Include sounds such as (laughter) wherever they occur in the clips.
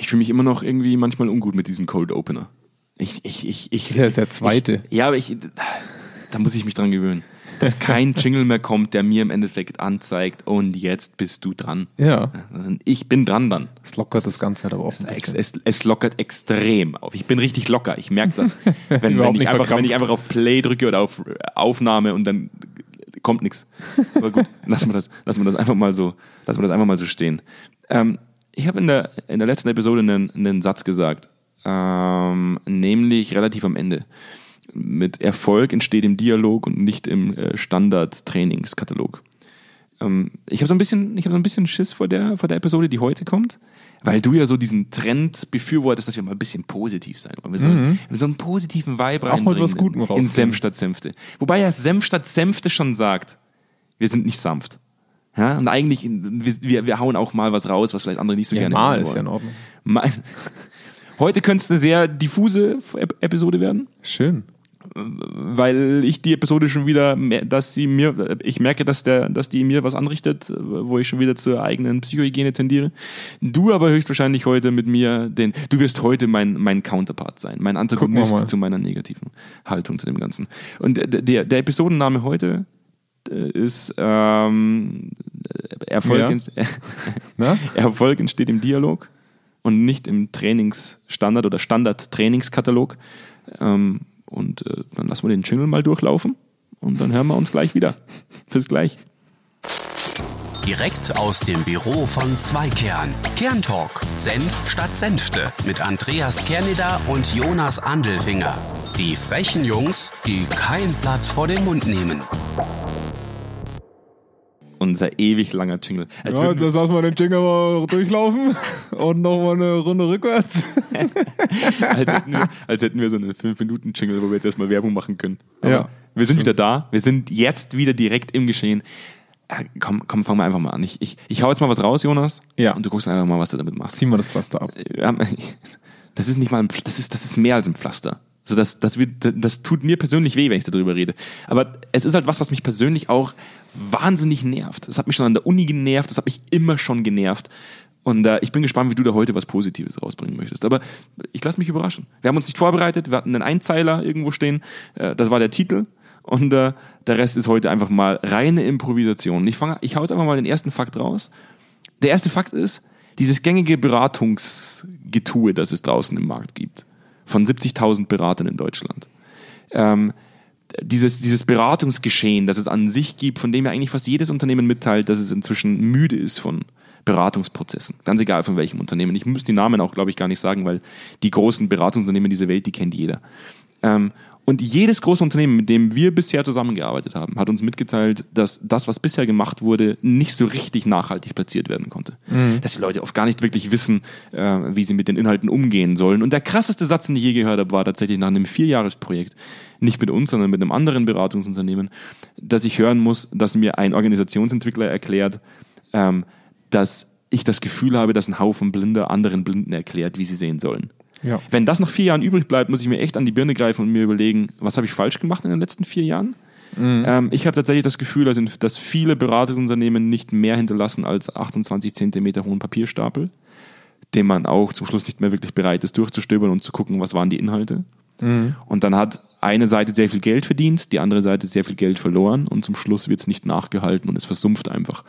Ich fühle mich immer noch irgendwie manchmal ungut mit diesem Cold Opener. Ich, ich, ich, ich, Das ist ja der zweite. Ich, ja, aber ich, da muss ich mich dran gewöhnen. Dass kein (laughs) Jingle mehr kommt, der mir im Endeffekt anzeigt, und jetzt bist du dran. Ja. Ich bin dran dann. Das lockert das Ganze halt aber auch Es, es, es lockert extrem auf. Ich bin richtig locker. Ich merke das. (laughs) Wenn, wenn, ich einfach, wenn ich einfach auf Play drücke oder auf Aufnahme und dann kommt nichts. Aber gut, (laughs) lassen wir das, lassen wir das einfach mal so, lassen wir das einfach mal so stehen. Ähm, ich habe in der, in der letzten Episode einen, einen Satz gesagt, ähm, nämlich relativ am Ende. Mit Erfolg entsteht im Dialog und nicht im äh, Standard-Trainingskatalog. Ähm, ich habe so ein bisschen, ich habe so ein bisschen Schiss vor der, vor der Episode, die heute kommt, weil du ja so diesen Trend befürwortest, dass wir mal ein bisschen positiv sein wollen. Wir sollen wir so einen positiven Vibe Auch mal was Guten in rausbringen. Senf statt Senfte. Wobei ja Senf statt Senfte schon sagt, wir sind nicht sanft. Ja, und eigentlich, wir, wir, hauen auch mal was raus, was vielleicht andere nicht so Ja, gerne mal hören ist ja in. Ordnung. Mal- Heute könnte es eine sehr diffuse Ep- Episode werden Schön. weil ich die Episode schon wieder, dass sie mir, ich merke, dass der, dass die mir was anrichtet, wo ich schon wieder zur eigenen Psychohygiene tendiere. Du aber höchstwahrscheinlich heute mit mir, den, du wirst heute mein, mein Counterpart sein, mein Antagonist mal. zu meiner negativen Haltung zu dem Ganzen. Und der, der, Episodenname heute ist ähm, Erfolg, Ja. ent-? (laughs) (laughs) Erfolg entsteht im Dialog und nicht im Trainingsstandard oder Standard-Trainingskatalog. Ähm, und äh, dann lassen wir den Jingle mal durchlaufen und dann hören wir uns gleich wieder. (laughs) Bis gleich. Direkt aus dem Büro von Zweikern. Kerntalk. Senf statt Senfte. Mit Andreas Kerneder und Jonas Andelfinger. Die frechen Jungs, die kein Blatt vor den Mund nehmen. Unser ewig langer Jingle. Als Ja, das lassen wir den Jingle mal durchlaufen (laughs) und nochmal eine Runde rückwärts. (laughs) als, hätten wir, als hätten wir so eine 5-Minuten-Jingle, wo wir jetzt erstmal Werbung machen können. Aber Ja. Wir sind wieder da. Wir sind jetzt wieder direkt im Geschehen. Äh, komm, komm, fangen wir einfach mal an. Ich, ich, ich hau jetzt mal was raus, Jonas. Ja. Und du guckst einfach mal, was du damit machst. Ziehen wir das Pflaster ab. (laughs) das ist nicht mal ein, das ist, das ist mehr als ein Pflaster. So, das, das, das tut mir persönlich weh, wenn ich darüber rede. Aber es ist halt was, was mich persönlich auch wahnsinnig nervt. Das hat mich schon an der Uni genervt, das hat mich immer schon genervt. Und äh, ich bin gespannt, wie du da heute was Positives rausbringen möchtest. Aber ich lasse mich überraschen. Wir haben uns nicht vorbereitet, wir hatten einen Einzeiler irgendwo stehen. Äh, das war der Titel. Und äh, der Rest ist heute einfach mal reine Improvisation. Ich, fang, ich hau jetzt einfach mal den ersten Fakt raus. Der erste Fakt ist, dieses gängige Beratungsgetue, das es draußen im Markt gibt, von 70.000 Beratern in Deutschland. Ähm, dieses, dieses Beratungsgeschehen, das es an sich gibt, von dem ja eigentlich fast jedes Unternehmen mitteilt, dass es inzwischen müde ist von Beratungsprozessen. Ganz egal von welchem Unternehmen. Ich muss die Namen auch, glaube ich, gar nicht sagen, weil die großen Beratungsunternehmen dieser Welt, die kennt jeder. Ähm, und jedes große Unternehmen, mit dem wir bisher zusammengearbeitet haben, hat uns mitgeteilt, dass das, was bisher gemacht wurde, nicht so richtig nachhaltig platziert werden konnte. Dass die Leute oft gar nicht wirklich wissen, äh, wie sie mit den Inhalten umgehen sollen. Und der krasseste Satz, den ich je gehört habe, war tatsächlich nach einem Vierjahresprojekt, nicht mit uns, sondern mit einem anderen Beratungsunternehmen, dass ich hören muss, dass mir ein Organisationsentwickler erklärt, ähm, dass ich das Gefühl habe, dass ein Haufen Blinder anderen Blinden erklärt, wie sie sehen sollen. Ja. Wenn das nach vier Jahren übrig bleibt, muss ich mir echt an die Birne greifen und mir überlegen, was habe ich falsch gemacht in den letzten vier Jahren? Ähm, ich habe tatsächlich das Gefühl, dass, in, dass viele Beratungsunternehmen nicht mehr hinterlassen als 28 Zentimeter hohen Papierstapel, den man auch zum Schluss nicht mehr wirklich bereit ist, durchzustöbern und zu gucken, was waren die Inhalte. Und dann hat eine Seite sehr viel Geld verdient, die andere Seite sehr viel Geld verloren und zum Schluss wird es nicht nachgehalten und es versumpft einfach.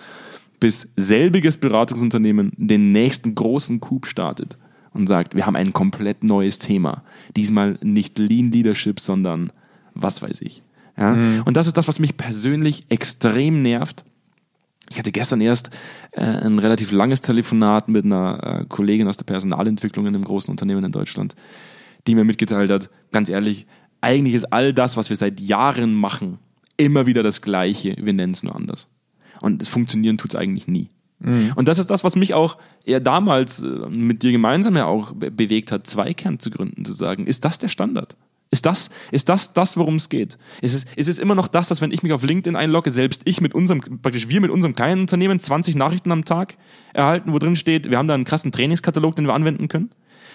Bis selbiges Beratungsunternehmen den nächsten großen Coup startet und sagt, wir haben ein komplett neues Thema. Diesmal nicht Lean Leadership, sondern was weiß ich. Ja? Und das ist das, was mich persönlich extrem nervt. Ich hatte gestern erst äh, ein relativ langes Telefonat mit einer äh, Kollegin aus der Personalentwicklung in einem großen Unternehmen in Deutschland, die mir mitgeteilt hat, ganz ehrlich, eigentlich ist all das, was wir seit Jahren machen, immer wieder das Gleiche. Wir nennen es nur anders. Und es funktionieren tut es eigentlich nie. Und das ist das, was mich auch eher damals äh, mit dir gemeinsam ja auch be bewegt hat, Zweikern zu gründen, zu sagen, ist das der Standard? Ist das, ist das, das worum es geht? Ist es, ist es immer noch das, dass wenn ich mich auf LinkedIn einlogge, selbst ich mit unserem, praktisch wir mit unserem kleinen Unternehmen 20 Nachrichten am Tag erhalten, wo drin steht, wir haben da einen krassen Trainingskatalog, den wir anwenden können?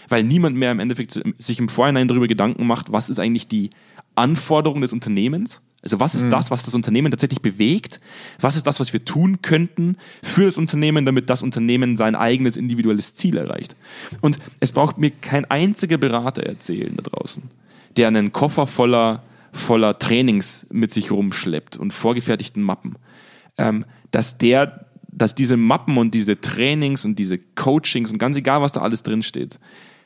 Weil niemand mehr im Endeffekt sich im Vorhinein darüber Gedanken macht, was ist eigentlich die Anforderung des Unternehmens? Also was ist das, was das Unternehmen tatsächlich bewegt? Was ist das, was wir tun könnten für das Unternehmen, damit das Unternehmen sein eigenes individuelles Ziel erreicht? Und es braucht mir kein einziger Berater erzählen da draußen, der einen Koffer voller, voller Trainings mit sich rumschleppt und vorgefertigten Mappen, ähm, dass der, dass diese Mappen und diese Trainings und diese Coachings und ganz egal, was da alles drinsteht,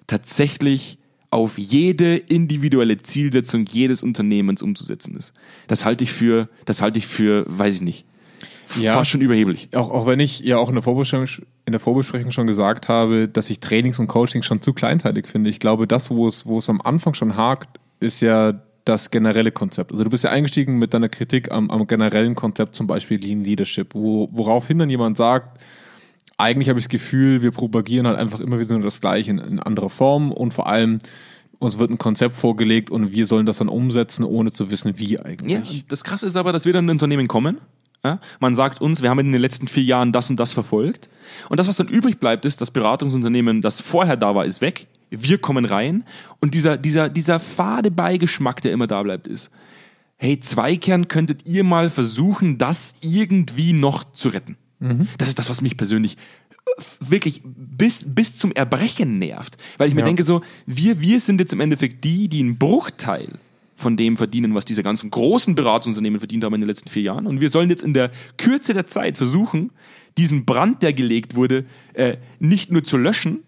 tatsächlich auf jede individuelle Zielsetzung jedes Unternehmens umzusetzen ist. Das halte ich für, das halte ich für, weiß ich nicht, Ja. fast schon überheblich. Auch, auch wenn ich ja auch in der, Vorbesprechung, in der Vorbesprechung schon gesagt habe, dass ich Trainings und Coachings schon zu kleinteilig finde. Ich glaube, das, wo es, wo es am Anfang schon hakt, ist ja das generelle Konzept. Also du bist ja eingestiegen mit deiner Kritik am, am generellen Konzept, zum Beispiel Lean Leadership, wo, woraufhin dann jemand sagt, eigentlich habe ich das Gefühl, wir propagieren halt einfach immer wieder nur das Gleiche in, in anderer Form und vor allem uns wird ein Konzept vorgelegt und wir sollen das dann umsetzen, ohne zu wissen, wie Ja, eigentlich. und das Krasse ist aber, dass wir dann in ein Unternehmen kommen. Ja? Man sagt uns, wir haben in den letzten vier Jahren das und das verfolgt. Und das, was dann übrig bleibt, ist, das Beratungsunternehmen, das vorher da war, ist weg. Wir kommen rein. Und dieser, dieser, dieser fade Beigeschmack, der immer da bleibt, ist, hey, Zweikern, könntet ihr mal versuchen, das irgendwie noch zu retten? Das ist das, was mich persönlich äh, wirklich bis, bis zum Erbrechen nervt. Weil ich mir Ja. denke so, wir, wir sind jetzt im Endeffekt die, die einen Bruchteil von dem verdienen, was diese ganzen großen Beratungsunternehmen verdient haben in den letzten vier Jahren. Und wir sollen jetzt in der Kürze der Zeit versuchen, diesen Brand, der gelegt wurde, äh, nicht nur zu löschen,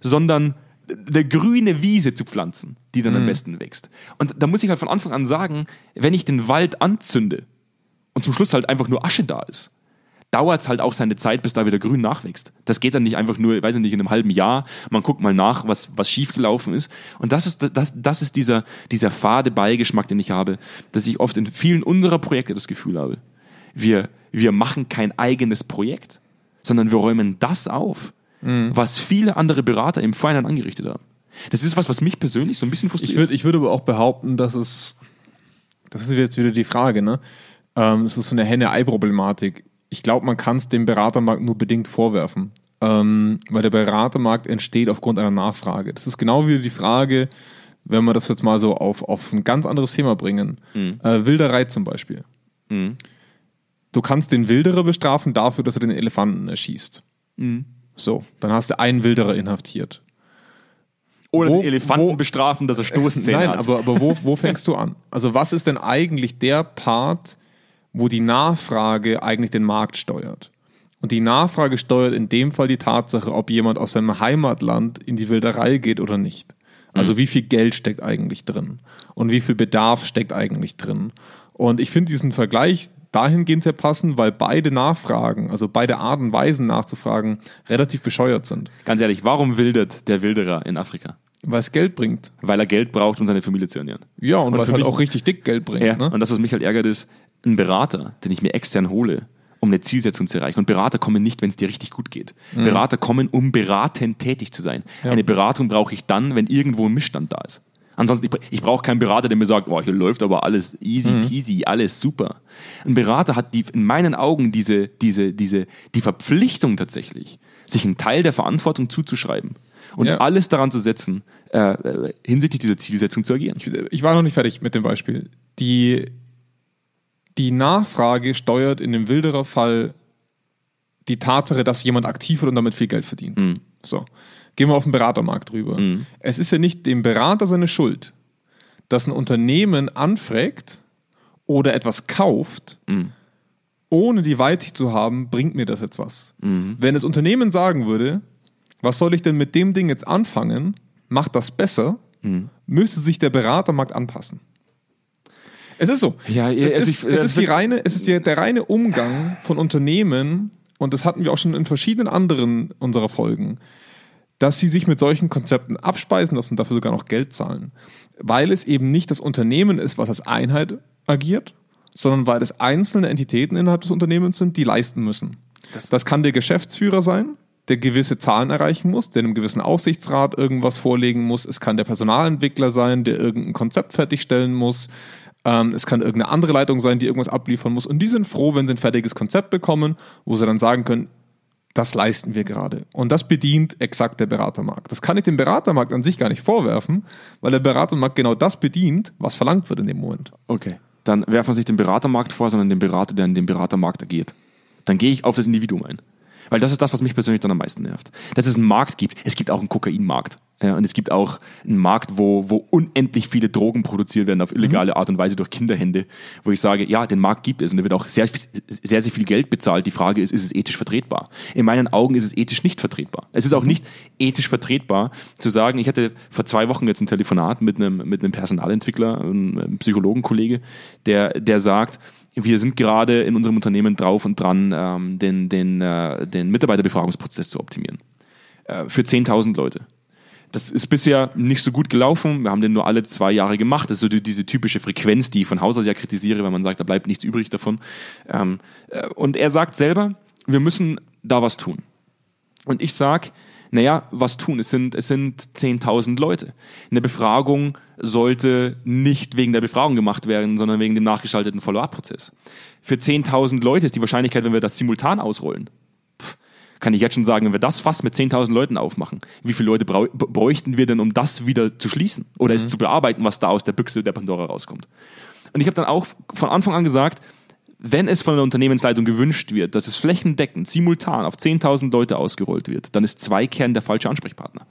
sondern eine grüne Wiese zu pflanzen, die dann am besten wächst. Und da muss ich halt von Anfang an sagen, wenn ich den Wald anzünde und zum Schluss halt einfach nur Asche da ist, dauert es halt auch seine Zeit, bis da wieder grün nachwächst. Das geht dann nicht einfach nur, weiß ich nicht, in einem halben Jahr. Man guckt mal nach, was, was schiefgelaufen ist. Und das ist, das, das ist dieser, dieser fade Beigeschmack, den ich habe, dass ich oft in vielen unserer Projekte das Gefühl habe, wir, wir machen kein eigenes Projekt, sondern wir räumen das auf, was viele andere Berater im Vorhinein angerichtet haben. Das ist was, was mich persönlich so ein bisschen frustriert. Ich würde ich würd aber auch behaupten, dass es, das ist jetzt wieder die Frage, ne? Ähm, es ist so eine Henne-Ei-Problematik. Ich glaube, man kann es dem Beratermarkt nur bedingt vorwerfen. Ähm, weil der Beratermarkt entsteht aufgrund einer Nachfrage. Das ist genau wieder die Frage, wenn wir das jetzt mal so auf, auf ein ganz anderes Thema bringen. Äh, Wilderei zum Beispiel. Du kannst den Wilderer bestrafen dafür, dass er den Elefanten erschießt. So, dann hast du einen Wilderer inhaftiert. Oder wo- den Elefanten wo- bestrafen, dass er Stoßzähne (laughs) Nein, hat. aber, aber wo, wo fängst du an? Also was ist denn eigentlich der Part, wo die Nachfrage eigentlich den Markt steuert? Und die Nachfrage steuert in dem Fall die Tatsache, ob jemand aus seinem Heimatland in die Wilderei geht oder nicht. Also wie viel Geld steckt eigentlich drin? Und wie viel Bedarf steckt eigentlich drin? Und ich finde diesen Vergleich dahingehend sehr passend, weil beide Nachfragen, also beide Arten, Weisen nachzufragen, relativ bescheuert sind. Ganz ehrlich, warum wildert der Wilderer in Afrika? Weil es Geld bringt. Weil er Geld braucht, um seine Familie zu ernähren. Ja, und, Und was für halt auch richtig dick Geld bringt. Ja. Ne? Und das, was mich halt ärgert, ist ein Berater, den ich mir extern hole, um eine Zielsetzung zu erreichen. Und Berater kommen nicht, wenn es dir richtig gut geht. Berater kommen, um beratend tätig zu sein. Eine Beratung brauche ich dann, wenn irgendwo ein Missstand da ist. Ansonsten, ich, ich brauche keinen Berater, der mir sagt, oh, hier läuft aber alles easy peasy, alles super. Ein Berater hat die, in meinen Augen diese, diese, diese, die Verpflichtung tatsächlich, sich einen Teil der Verantwortung zuzuschreiben und Ja. alles daran zu setzen, äh, äh, hinsichtlich dieser Zielsetzung zu agieren. ich war noch nicht fertig mit dem Beispiel. Die, die Nachfrage steuert in dem Wilderer-Fall die Tatsache, dass jemand aktiv wird und damit viel Geld verdient. So. Gehen wir auf den Beratermarkt rüber. Es ist ja nicht dem Berater seine Schuld, dass ein Unternehmen anfragt oder etwas kauft, ohne die Weitsicht zu haben, bringt mir das jetzt was. Wenn das Unternehmen sagen würde, was soll ich denn mit dem Ding jetzt anfangen, macht das besser, müsste sich der Beratermarkt anpassen. Es ist so. Ja, es, also ist, ich- es das ist die reine, es ist der, der reine Umgang von Unternehmen, und das hatten wir auch schon in verschiedenen anderen unserer Folgen, dass sie sich mit solchen Konzepten abspeisen lassen und dafür sogar noch Geld zahlen. Weil es eben nicht das Unternehmen ist, was als Einheit agiert, sondern weil es einzelne Entitäten innerhalb des Unternehmens sind, die leisten müssen. Das, kann der Geschäftsführer sein, der gewisse Zahlen erreichen muss, der einem gewissen Aufsichtsrat irgendwas vorlegen muss. Es kann der Personalentwickler sein, der irgendein Konzept fertigstellen muss. Ähm, es kann irgendeine andere Leitung sein, die irgendwas abliefern muss. Und die sind froh, wenn sie ein fertiges Konzept bekommen, wo sie dann sagen können, das leisten wir gerade. Und das bedient exakt der Beratermarkt. Das kann ich dem Beratermarkt an sich gar nicht vorwerfen, weil der Beratermarkt genau das bedient, was verlangt wird in dem Moment. Okay. dann werfen wir nicht den Beratermarkt vor, sondern den Berater, der in dem Beratermarkt agiert. Dann gehe ich auf das Individuum ein. Weil das ist das, was mich persönlich dann am meisten nervt. Dass es einen Markt gibt. Es gibt auch einen Kokainmarkt. Ja, und es gibt auch einen Markt, wo, wo unendlich viele Drogen produziert werden auf illegale Art und Weise durch Kinderhände, wo ich sage, ja, den Markt gibt es und da wird auch sehr, sehr, sehr viel Geld bezahlt. Die Frage ist, ist es ethisch vertretbar? In meinen Augen ist es ethisch nicht vertretbar. Es ist auch nicht ethisch vertretbar zu sagen, ich hatte vor zwei Wochen jetzt ein Telefonat mit einem, mit einem Personalentwickler, einem Psychologenkollege, der, der sagt, wir sind gerade in unserem Unternehmen drauf und dran, ähm, den, den, äh, den Mitarbeiterbefragungsprozess zu optimieren. Äh, für 10.000 Leute. Das ist bisher nicht so gut gelaufen. Wir haben den nur alle zwei Jahre gemacht. Das ist so die, diese typische Frequenz, die ich von Haus aus ja kritisiere, weil man sagt, da bleibt nichts übrig davon. Ähm, äh, und er sagt selber, wir müssen da was tun. Und ich sage, naja, was tun? Es sind, es sind 10.000 Leute. Eine Befragung sollte nicht wegen der Befragung gemacht werden, sondern wegen dem nachgeschalteten Follow-up-Prozess. Für 10.000 Leute ist die Wahrscheinlichkeit, wenn wir das simultan ausrollen, kann ich jetzt schon sagen, wenn wir das fast mit 10.000 Leuten aufmachen, wie viele Leute bräuchten wir denn, um das wieder zu schließen oder mhm. es zu bearbeiten, was da aus der Büchse der Pandora rauskommt? Und ich habe dann auch von Anfang an gesagt, wenn es von der Unternehmensleitung gewünscht wird, dass es flächendeckend, simultan auf 10.000 Leute ausgerollt wird, dann ist Zweikern der falsche Ansprechpartner.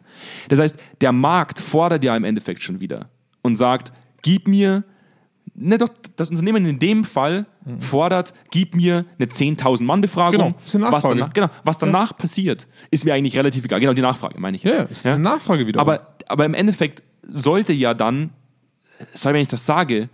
Das heißt, der Markt fordert ja im Endeffekt schon wieder und sagt, gib mir, ne, doch, das Unternehmen in dem Fall fordert, gib mir eine 10.000 Mann Befragung. Genau, was danach, genau, was danach ja. passiert, ist mir eigentlich relativ egal. Genau, die Nachfrage meine ich. Ja, ist ja? eine Nachfrage wieder. Aber, aber im Endeffekt sollte ja dann, soll wenn ich das sage,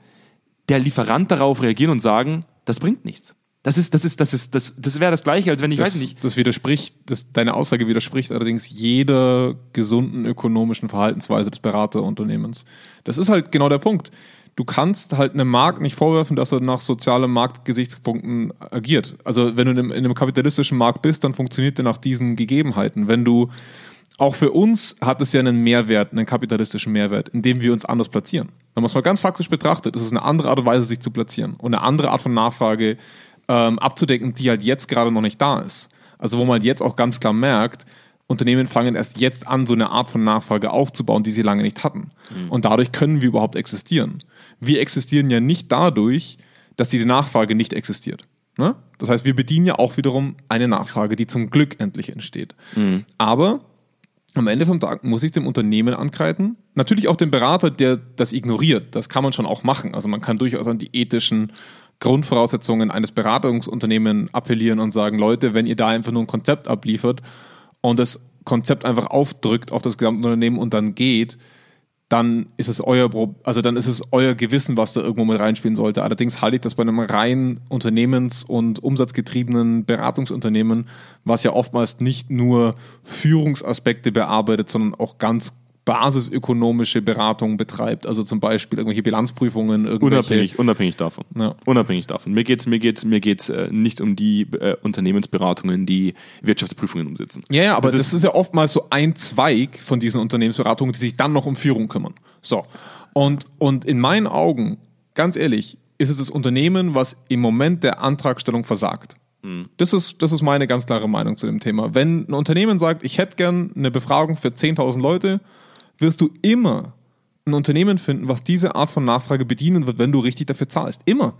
der Lieferant darauf reagieren und sagen, das bringt nichts. Das ist, das ist, das ist, das, das wäre das Gleiche, als wenn ich das, weiß nicht. Das widerspricht, das, deine Aussage widerspricht allerdings jeder gesunden ökonomischen Verhaltensweise des Beraterunternehmens. Das ist halt genau der Punkt. Du kannst halt einem Markt nicht vorwerfen, dass er nach sozialen Marktgesichtspunkten agiert. Also wenn du in einem, in einem kapitalistischen Markt bist, dann funktioniert der nach diesen Gegebenheiten. Wenn du auch für uns hat es ja einen Mehrwert, einen kapitalistischen Mehrwert, indem wir uns anders platzieren. Wenn man es mal ganz faktisch betrachtet, ist es eine andere Art und Weise, sich zu platzieren und eine andere Art von Nachfrage ähm, abzudecken, die halt jetzt gerade noch nicht da ist. Also wo man halt jetzt auch ganz klar merkt, Unternehmen fangen erst jetzt an, so eine Art von Nachfrage aufzubauen, die sie lange nicht hatten. Mhm. Und dadurch können wir überhaupt existieren. Wir existieren ja nicht dadurch, dass die Nachfrage nicht existiert. Ne? Das heißt, wir bedienen ja auch wiederum eine Nachfrage, die zum Glück endlich entsteht. Mhm. Aber am Ende vom Tag muss ich dem Unternehmen ankreiden. Natürlich auch dem Berater, der das ignoriert. Das kann man schon auch machen. Also man kann durchaus an die ethischen Grundvoraussetzungen eines Beratungsunternehmens appellieren und sagen, Leute, wenn ihr da einfach nur ein Konzept abliefert und das Konzept einfach aufdrückt auf das gesamte Unternehmen und dann geht, dann ist es euer, also dann ist es euer Gewissen, was da irgendwo mit reinspielen sollte. Allerdings halte ich das bei einem rein unternehmens- und umsatzgetriebenen Beratungsunternehmen, was ja oftmals nicht nur Führungsaspekte bearbeitet, sondern auch ganz basisökonomische Beratung betreibt, also zum Beispiel irgendwelche Bilanzprüfungen. Irgendwelche unabhängig, unabhängig davon. Ja. Unabhängig davon. Mir geht es mir geht's, mir geht's, äh, nicht um die äh, Unternehmensberatungen, die Wirtschaftsprüfungen umsetzen. Ja, ja, aber das, das ist, ist, ja oftmals so ein Zweig von diesen Unternehmensberatungen, die sich dann noch um Führung kümmern. So. Und, und in meinen Augen, ganz ehrlich, ist es das Unternehmen, was im Moment der Antragstellung versagt. Mhm. Das ist, das ist meine ganz klare Meinung zu dem Thema. Wenn ein Unternehmen sagt, ich hätte gern eine Befragung für 10.000 Leute, wirst du immer ein Unternehmen finden, was diese Art von Nachfrage bedienen wird, wenn du richtig dafür zahlst. Immer.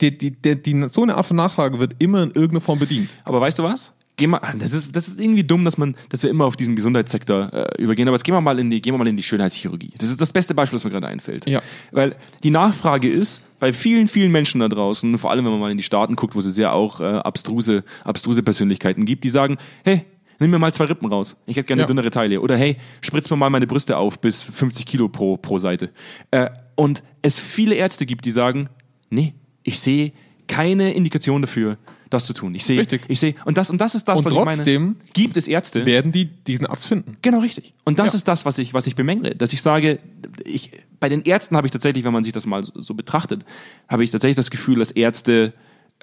Die, die, die, so eine Art von Nachfrage wird immer in irgendeiner Form bedient. Aber weißt du was? Geh mal, das ist, das ist irgendwie dumm, dass man, dass wir immer auf diesen Gesundheitssektor äh, übergehen. Aber jetzt gehen wir mal in die, gehen wir mal in die Schönheitschirurgie. Das ist das beste Beispiel, das mir gerade einfällt. Ja. Weil die Nachfrage ist bei vielen, vielen Menschen da draußen, vor allem wenn man mal in die Staaten guckt, wo es ja auch äh, abstruse, abstruse Persönlichkeiten gibt, die sagen, hey, nimm mir mal zwei Rippen raus. Ich hätte gerne ja. dünnere Teile. Oder hey, spritz mir mal meine Brüste auf bis 50 Kilo pro, pro Seite. Äh, und es viele Ärzte gibt, die sagen, nee, ich sehe keine Indikation dafür, das zu tun. Ich sehe, ich sehe, und das und das ist das, und was trotzdem ich meine. Gibt es Ärzte? Werden die diesen Arzt finden? Genau richtig. Und das ja. ist das, was ich, was ich bemängle, dass ich sage, ich, bei den Ärzten habe ich tatsächlich, wenn man sich das mal so, so betrachtet, habe ich tatsächlich das Gefühl, dass Ärzte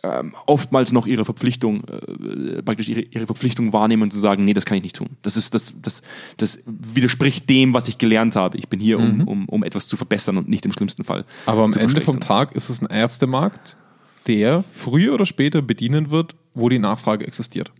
ähm, oftmals noch ihre Verpflichtung, äh, praktisch ihre, ihre Verpflichtung wahrnehmen und zu sagen, nee, das kann ich nicht tun. Das ist, das, das, das widerspricht dem, was ich gelernt habe. Ich bin hier, um, mhm. um, um etwas zu verbessern und nicht im schlimmsten Fall. Aber am Ende vom Tag ist es ein Ärztemarkt, der früher oder später bedienen wird, wo die Nachfrage existiert.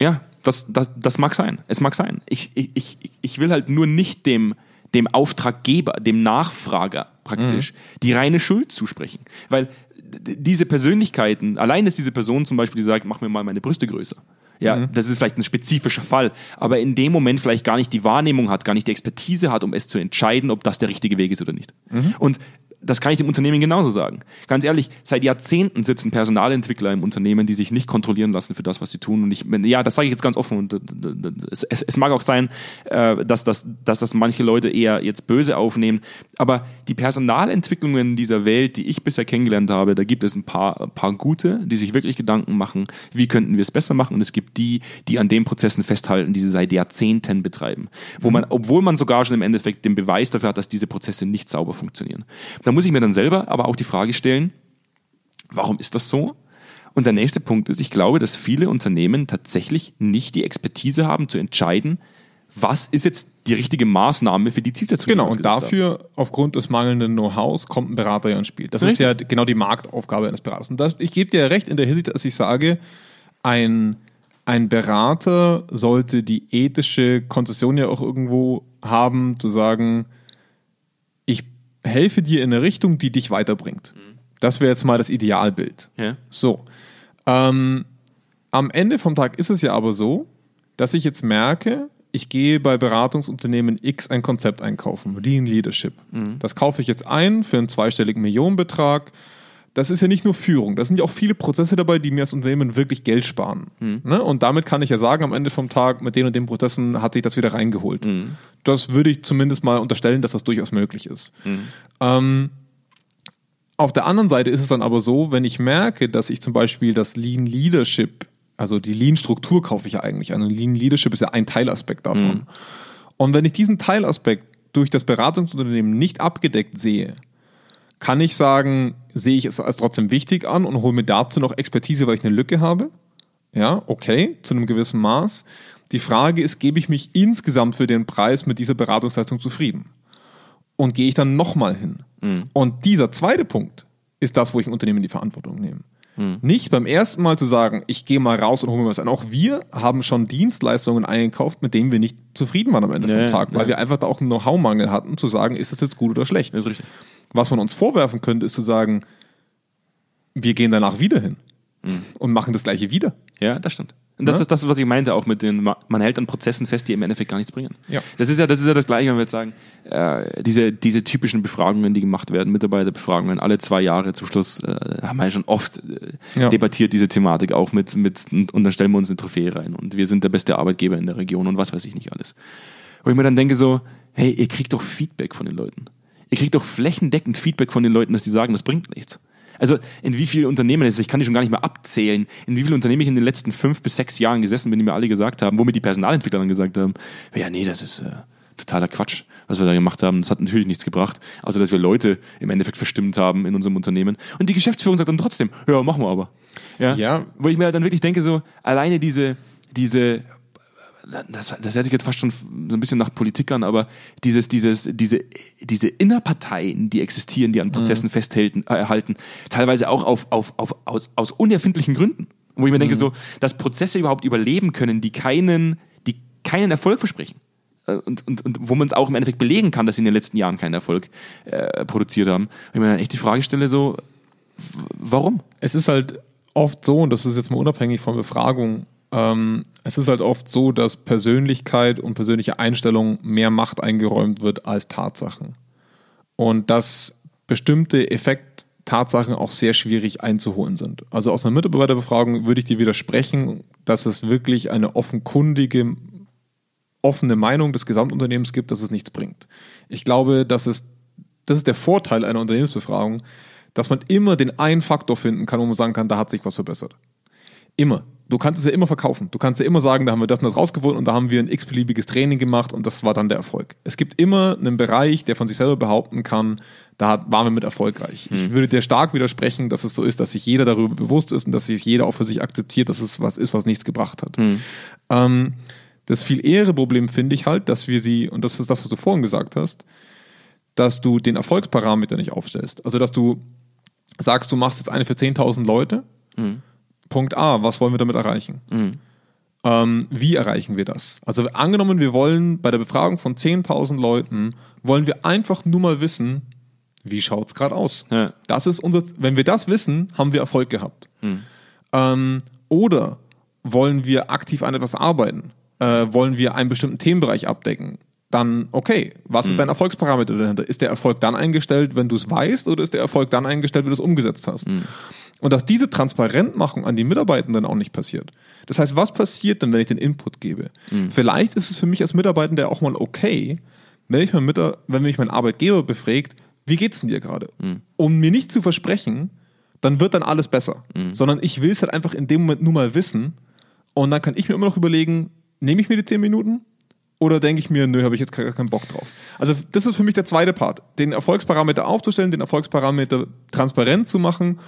Ja, das, das, das mag sein. Es mag sein. Ich, ich, ich will halt nur nicht dem, dem Auftraggeber, dem Nachfrager praktisch, mhm. die reine Schuld zusprechen. Weil diese Persönlichkeiten, allein ist diese Person zum Beispiel, die sagt, mach mir mal meine Brüste größer. Ja, das ist vielleicht ein spezifischer Fall, aber in dem Moment vielleicht gar nicht die Wahrnehmung hat, gar nicht die Expertise hat, um es zu entscheiden, ob das der richtige Weg ist oder nicht. Und das kann ich dem Unternehmen genauso sagen. Ganz ehrlich, seit Jahrzehnten sitzen Personalentwickler im Unternehmen, die sich nicht kontrollieren lassen für das, was sie tun. Und ich, ja, das sage ich jetzt ganz offen. Und äh, es, es, es mag auch sein, äh, dass, das, dass das manche Leute eher jetzt böse aufnehmen. Aber die Personalentwicklungen dieser Welt, die ich bisher kennengelernt habe, da gibt es ein paar, ein paar gute, die sich wirklich Gedanken machen, wie könnten wir es besser machen. Und es gibt die, die an den Prozessen festhalten, die sie seit Jahrzehnten betreiben. Wo man, obwohl man sogar schon im Endeffekt den Beweis dafür hat, dass diese Prozesse nicht sauber funktionieren. Da muss ich mir dann selber aber auch die Frage stellen, warum ist das so? Und der nächste Punkt ist, ich glaube, dass viele Unternehmen tatsächlich nicht die Expertise haben zu entscheiden, was ist jetzt die richtige Maßnahme für die Zielsetzung. Genau, und gesetzt haben. dafür, aufgrund des mangelnden Know-hows, kommt ein Berater ja ins Spiel. Das ist Richtig. ja genau die Marktaufgabe eines Beraters. Und das, ich gebe dir recht in der Hinsicht, dass ich sage, ein, ein Berater sollte die ethische Konzession ja auch irgendwo haben, zu sagen, helfe dir in eine Richtung, die dich weiterbringt. Das wäre jetzt mal das Idealbild. Ja. So. Ähm, am Ende vom Tag ist es ja aber so, dass ich jetzt merke, ich gehe bei Beratungsunternehmen X ein Konzept einkaufen, Lean Leadership. Das kaufe ich jetzt ein für einen zweistelligen Millionenbetrag. Das ist ja nicht nur Führung, da sind ja auch viele Prozesse dabei, die mir als Unternehmen wirklich Geld sparen. Ne? Und damit kann ich ja sagen, am Ende vom Tag, mit den und den Prozessen hat sich das wieder reingeholt. Das würde ich zumindest mal unterstellen, dass das durchaus möglich ist. Ähm, auf der anderen Seite ist es dann aber so, wenn ich merke, dass ich zum Beispiel das Lean Leadership, also die Lean-Struktur kaufe ich ja eigentlich an. Und Lean Leadership ist ja ein Teilaspekt davon. Und wenn ich diesen Teilaspekt durch das Beratungsunternehmen nicht abgedeckt sehe, kann ich sagen, sehe ich es als trotzdem wichtig an und hole mir dazu noch Expertise, weil ich eine Lücke habe. Ja, okay, zu einem gewissen Maß. Die Frage ist, gebe ich mich insgesamt für den Preis mit dieser Beratungsleistung zufrieden? Und gehe ich dann nochmal hin? Und dieser zweite Punkt ist das, wo ich ein Unternehmen in die Verantwortung nehme. Nicht beim ersten Mal zu sagen, ich gehe mal raus und hole mir was an. Auch wir haben schon Dienstleistungen eingekauft, mit denen wir nicht zufrieden waren am Ende Ja, vom Tag, weil ja. wir einfach da auch einen Know-how-Mangel hatten, zu sagen, ist das jetzt gut oder schlecht. Das ist richtig. Was man uns vorwerfen könnte, ist zu sagen, wir gehen danach wieder hin und machen das gleiche wieder. Ja, das stimmt. Und das Ja? ist das, was ich meinte, auch mit den, man hält an Prozessen fest, die im Endeffekt gar nichts bringen. Ja. Das ist ja das, ist ja das Gleiche, wenn wir jetzt sagen, äh, diese, diese typischen Befragungen, die gemacht werden, Mitarbeiterbefragungen, alle zwei Jahre zum Schluss, äh, haben wir ja schon oft äh, Ja. debattiert, diese Thematik auch mit, mit, und dann stellen wir uns eine Trophäe rein und wir sind der beste Arbeitgeber in der Region und was weiß ich nicht alles. Wo ich mir dann denke so, hey, ihr kriegt doch Feedback von den Leuten. Ihr kriegt doch flächendeckend Feedback von den Leuten, dass die sagen, das bringt nichts. Also in wie viele Unternehmen, also ich kann die schon gar nicht mehr abzählen, in wie viele Unternehmen ich in den letzten fünf bis sechs Jahren gesessen bin, die mir alle gesagt haben, wo mir die Personalentwickler dann gesagt haben, ja nee, das ist äh, totaler Quatsch, was wir da gemacht haben. Das hat natürlich nichts gebracht, außer dass wir Leute im Endeffekt verstimmt haben in unserem Unternehmen. Und die Geschäftsführung sagt dann trotzdem, ja, machen wir aber. Ja, Ja. Wo ich mir dann wirklich denke, so alleine diese, diese das, das hört sich jetzt fast schon so ein bisschen nach Politik an, aber dieses, dieses, diese, diese Innerparteien, die existieren, die an Prozessen festhalten, äh, halten, teilweise auch auf, auf, auf, aus, aus unerfindlichen Gründen. Wo ich mir denke, so, dass Prozesse überhaupt überleben können, die keinen, die keinen Erfolg versprechen. Äh, Und, und, und wo man es auch im Endeffekt belegen kann, dass sie in den letzten Jahren keinen Erfolg äh, produziert haben. Und ich mir dann echt die Frage stelle, so, warum? Es ist halt oft so, und das ist jetzt mal unabhängig von Befragung, ähm, es ist halt oft so, dass Persönlichkeit und persönliche Einstellung mehr Macht eingeräumt wird als Tatsachen. Und dass bestimmte Effekt-Tatsachen auch sehr schwierig einzuholen sind. Also aus einer Mitarbeiterbefragung würde ich dir widersprechen, dass es wirklich eine offenkundige, offene Meinung des Gesamtunternehmens gibt, dass es nichts bringt. Ich glaube, dass es, das ist der Vorteil einer Unternehmensbefragung, dass man immer den einen Faktor finden kann, wo man sagen kann, da hat sich was verbessert. Immer. Du kannst es ja immer verkaufen. Du kannst ja immer sagen, da haben wir das und das rausgefunden und da haben wir ein x-beliebiges Training gemacht und das war dann der Erfolg. Es gibt immer einen Bereich, der von sich selber behaupten kann, da waren wir mit erfolgreich. Ich würde dir stark widersprechen, dass es so ist, dass sich jeder darüber bewusst ist und dass sich jeder auch für sich akzeptiert, dass es was ist, was nichts gebracht hat. Ähm, das viel ehere Problem finde ich halt, dass wir sie, und das ist das, was du vorhin gesagt hast, dass du den Erfolgsparameter nicht aufstellst. Also, dass du sagst, du machst jetzt eine für 10.000 Leute. Punkt A, was wollen wir damit erreichen? Ähm, wie erreichen wir das? Also angenommen, wir wollen bei der Befragung von 10.000 Leuten, wollen wir einfach nur mal wissen, wie schaut es gerade aus? Ja. Das ist unser, wenn wir das wissen, haben wir Erfolg gehabt. Ähm, oder wollen wir aktiv an etwas arbeiten? Äh, wollen wir einen bestimmten Themenbereich abdecken? Dann, okay, was ist dein Erfolgsparameter dahinter? Ist der Erfolg dann eingestellt, wenn du es weißt, oder ist der Erfolg dann eingestellt, wenn du es umgesetzt hast? Und dass diese Transparentmachung an die Mitarbeitenden auch nicht passiert. Das heißt, was passiert denn, wenn ich den Input gebe? Vielleicht ist es für mich als Mitarbeitender auch mal okay, wenn ich, mein Mitar wenn mich mein Arbeitgeber befragt, wie geht's denn dir gerade? Um mir nicht zu versprechen, dann wird dann alles besser. Sondern ich will es halt einfach in dem Moment nur mal wissen. Und dann kann ich mir immer noch überlegen, nehme ich mir die 10 Minuten? Oder denke ich mir, nö, habe ich jetzt gar keinen Bock drauf. Also das ist für mich der zweite Part. Den Erfolgsparameter aufzustellen, den Erfolgsparameter transparent zu machen,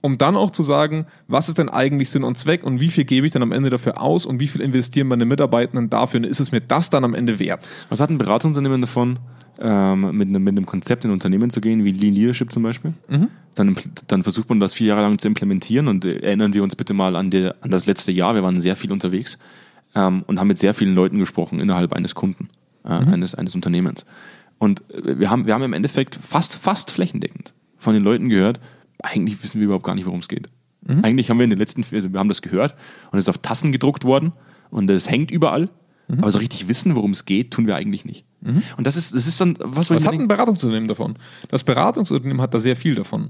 um dann auch zu sagen, was ist denn eigentlich Sinn und Zweck und wie viel gebe ich dann am Ende dafür aus und wie viel investieren meine Mitarbeitenden dafür und ist es mir das dann am Ende wert? Was hat ein Beratungsunternehmen davon, ähm, mit, einem, mit einem Konzept in ein Unternehmen zu gehen, wie Lean Leadership zum Beispiel? Dann, impl- dann versucht man das vier Jahre lang zu implementieren und äh, erinnern wir uns bitte mal an, die, an das letzte Jahr. Wir waren sehr viel unterwegs ähm, und haben mit sehr vielen Leuten gesprochen innerhalb eines Kunden, äh, eines, eines Unternehmens. Und äh, wir haben, wir haben im Endeffekt fast, fast flächendeckend von den Leuten gehört, eigentlich wissen wir überhaupt gar nicht, worum es geht. Eigentlich haben wir in den letzten, also wir haben das gehört und es ist auf Tassen gedruckt worden und es hängt überall. Aber so richtig wissen, worum es geht, tun wir eigentlich nicht. Und das ist, das ist dann was, wo Was hat ein Beratungsunternehmen davon? Das Beratungsunternehmen hat da sehr viel davon.